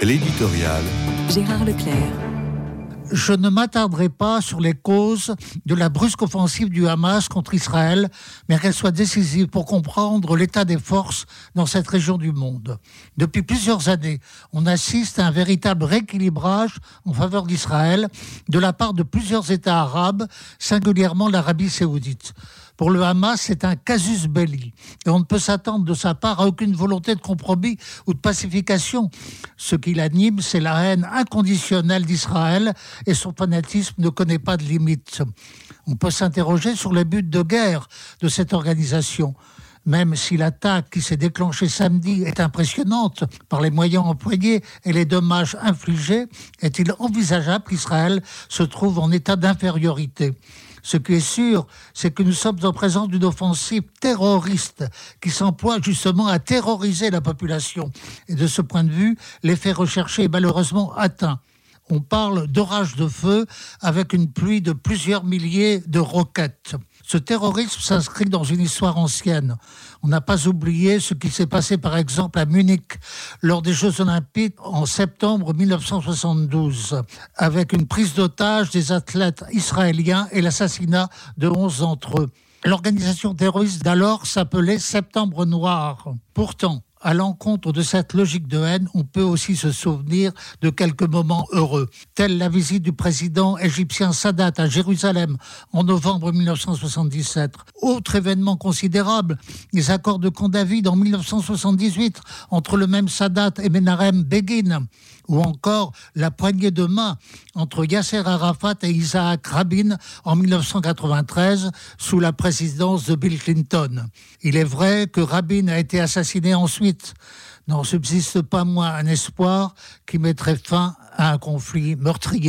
L'éditorial. Gérard Leclerc. Je ne m'attarderai pas sur les causes de la brusque offensive du Hamas contre Israël, mais qu'elle soit décisive pour comprendre l'état des forces dans cette région du monde. Depuis plusieurs années, on assiste à un véritable rééquilibrage en faveur d'Israël de la part de plusieurs États arabes, singulièrement l'Arabie saoudite. Pour le Hamas, c'est un casus belli. Et on ne peut s'attendre de sa part à aucune volonté de compromis ou de pacification. Ce qui l'anime, c'est la haine inconditionnelle d'Israël et son fanatisme ne connaît pas de limites. On peut s'interroger sur les buts de guerre de cette organisation même si l'attaque qui s'est déclenchée samedi est impressionnante par les moyens employés et les dommages infligés, est-il envisageable qu'Israël se trouve en état d'infériorité? Ce qui est sûr, c'est que nous sommes en présence d'une offensive terroriste qui s'emploie justement à terroriser la population. Et de ce point de vue, l'effet recherché est malheureusement atteint on parle d'orage de feu avec une pluie de plusieurs milliers de roquettes. Ce terrorisme s'inscrit dans une histoire ancienne. On n'a pas oublié ce qui s'est passé par exemple à Munich lors des Jeux olympiques en septembre 1972, avec une prise d'otage des athlètes israéliens et l'assassinat de 11 d'entre eux. L'organisation terroriste d'alors s'appelait Septembre Noir. Pourtant, à l'encontre de cette logique de haine, on peut aussi se souvenir de quelques moments heureux, tels la visite du président égyptien Sadat à Jérusalem en novembre 1977. Autre événement considérable, les accords de Camp David en 1978 entre le même Sadat et Menachem Begin, ou encore la poignée de main entre Yasser Arafat et Isaac Rabin en 1993 sous la présidence de Bill Clinton. Il est vrai que Rabin a été assassiné ensuite n'en subsiste pas moins un espoir qui mettrait fin à un conflit meurtrier.